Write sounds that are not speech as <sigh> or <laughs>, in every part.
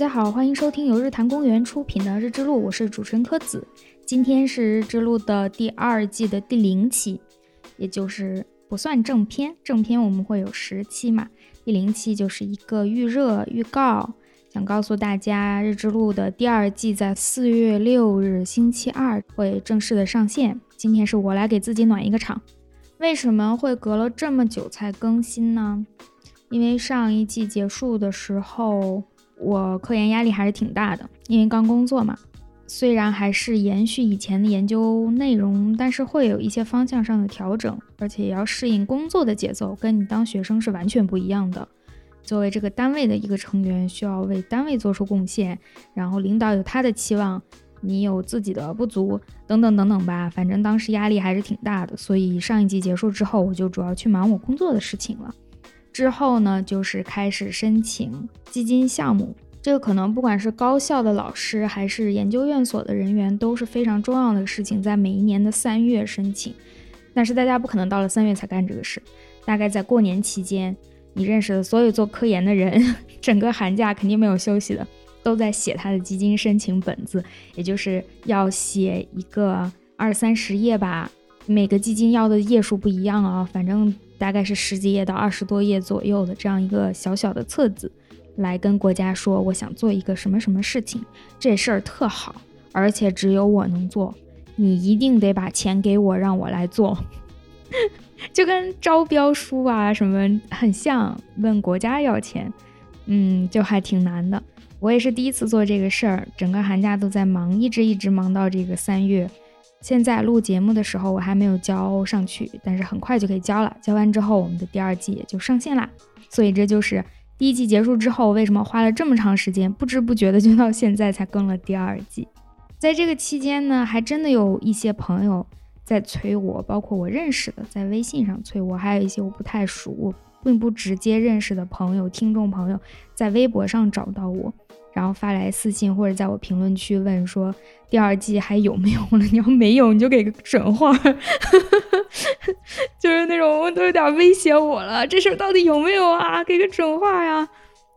大家好，欢迎收听由日坛公园出品的《日之路》，我是主持人柯子。今天是《日之路》的第二季的第零期，也就是不算正片，正片我们会有十期嘛，第零期就是一个预热预告，想告诉大家，《日之路》的第二季在四月六日星期二会正式的上线。今天是我来给自己暖一个场。为什么会隔了这么久才更新呢？因为上一季结束的时候。我科研压力还是挺大的，因为刚工作嘛。虽然还是延续以前的研究内容，但是会有一些方向上的调整，而且也要适应工作的节奏，跟你当学生是完全不一样的。作为这个单位的一个成员，需要为单位做出贡献，然后领导有他的期望，你有自己的不足，等等等等吧。反正当时压力还是挺大的，所以上一季结束之后，我就主要去忙我工作的事情了。之后呢，就是开始申请基金项目。这个可能不管是高校的老师，还是研究院所的人员，都是非常重要的事情，在每一年的三月申请。但是大家不可能到了三月才干这个事，大概在过年期间，你认识的所有做科研的人，整个寒假肯定没有休息的，都在写他的基金申请本子，也就是要写一个二三十页吧。每个基金要的页数不一样啊，反正。大概是十几页到二十多页左右的这样一个小小的册子，来跟国家说我想做一个什么什么事情，这事儿特好，而且只有我能做，你一定得把钱给我，让我来做，<laughs> 就跟招标书啊什么很像，问国家要钱，嗯，就还挺难的。我也是第一次做这个事儿，整个寒假都在忙，一直一直忙到这个三月。现在录节目的时候，我还没有交上去，但是很快就可以交了。交完之后，我们的第二季也就上线啦。所以这就是第一季结束之后，为什么花了这么长时间，不知不觉的就到现在才更了第二季。<laughs> 在这个期间呢，还真的有一些朋友在催我，包括我认识的，在微信上催我，还有一些我不太熟、并不直接认识的朋友、听众朋友，在微博上找到我。然后发来私信或者在我评论区问说第二季还有没有了？<laughs> 你要没有你就给个准话，<laughs> 就是那种都有点威胁我了。这事儿到底有没有啊？给个准话呀！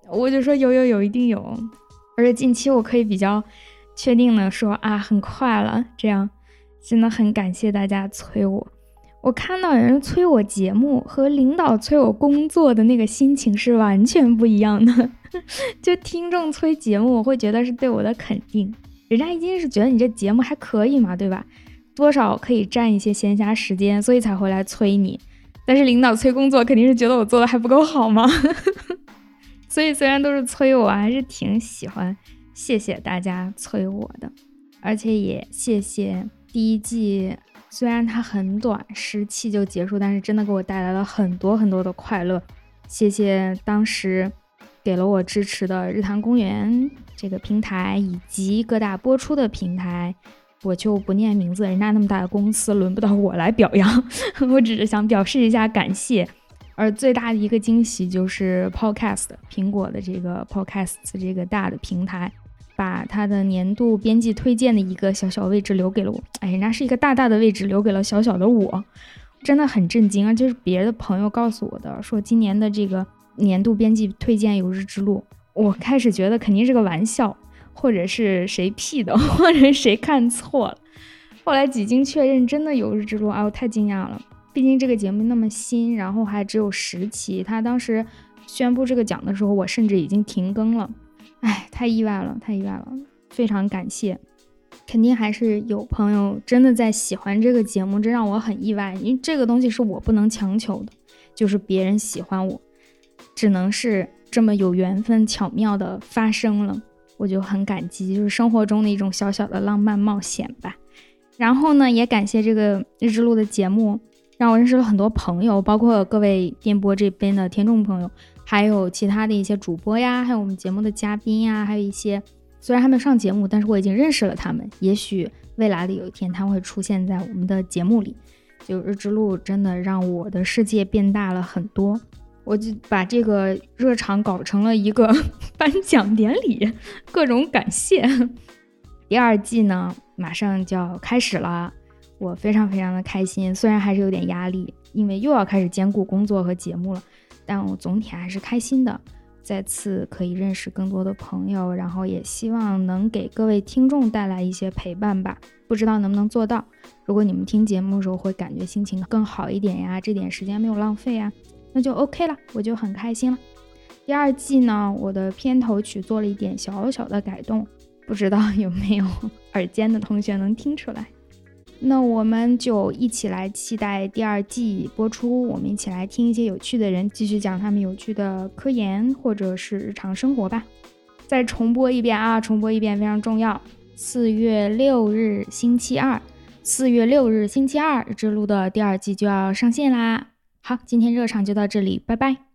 我就说有有有，一定有。而且近期我可以比较确定的说啊，很快了。这样真的很感谢大家催我。我看到有人催我节目和领导催我工作的那个心情是完全不一样的。<laughs> 就听众催节目，我会觉得是对我的肯定，人家一定是觉得你这节目还可以嘛，对吧？多少可以占一些闲暇时间，所以才会来催你。但是领导催工作，肯定是觉得我做的还不够好吗？<laughs> 所以虽然都是催我，还是挺喜欢。谢谢大家催我的，而且也谢谢第一季。虽然它很短，十期就结束，但是真的给我带来了很多很多的快乐。谢谢当时给了我支持的日坛公园这个平台，以及各大播出的平台，我就不念名字，人家那么大的公司，轮不到我来表扬。<laughs> 我只是想表示一下感谢。而最大的一个惊喜就是 Podcast，苹果的这个 Podcast 这个大的平台。把他的年度编辑推荐的一个小小位置留给了我，哎，人家是一个大大的位置留给了小小的我，真的很震惊啊！就是别的朋友告诉我的，说今年的这个年度编辑推荐有日之路，我开始觉得肯定是个玩笑，或者是谁 P 的，<laughs> 或者谁看错了。后来几经确认，真的有日之路，哎，我太惊讶了！毕竟这个节目那么新，然后还只有十期，他当时宣布这个奖的时候，我甚至已经停更了。哎，太意外了，太意外了，非常感谢，肯定还是有朋友真的在喜欢这个节目，这让我很意外，因为这个东西是我不能强求的，就是别人喜欢我，只能是这么有缘分巧妙的发生了，我就很感激，就是生活中的一种小小的浪漫冒险吧。然后呢，也感谢这个日之路的节目，让我认识了很多朋友，包括各位电波这边的听众朋友。还有其他的一些主播呀，还有我们节目的嘉宾呀，还有一些虽然还没上节目，但是我已经认识了他们。也许未来的有一天，他会出现在我们的节目里。就日之路真的让我的世界变大了很多。我就把这个热场搞成了一个 <laughs> 颁奖典礼，各种感谢。第二季呢，马上就要开始了，我非常非常的开心，虽然还是有点压力，因为又要开始兼顾工作和节目了。但我总体还是开心的。再次可以认识更多的朋友，然后也希望能给各位听众带来一些陪伴吧。不知道能不能做到？如果你们听节目的时候会感觉心情更好一点呀，这点时间没有浪费呀，那就 OK 了，我就很开心了。第二季呢，我的片头曲做了一点小小的改动，不知道有没有 <laughs> 耳尖的同学能听出来？那我们就一起来期待第二季播出，我们一起来听一些有趣的人继续讲他们有趣的科研或者是日常生活吧。再重播一遍啊，重播一遍非常重要。四月六日星期二，四月六日星期二之路的第二季就要上线啦。好，今天热场就到这里，拜拜。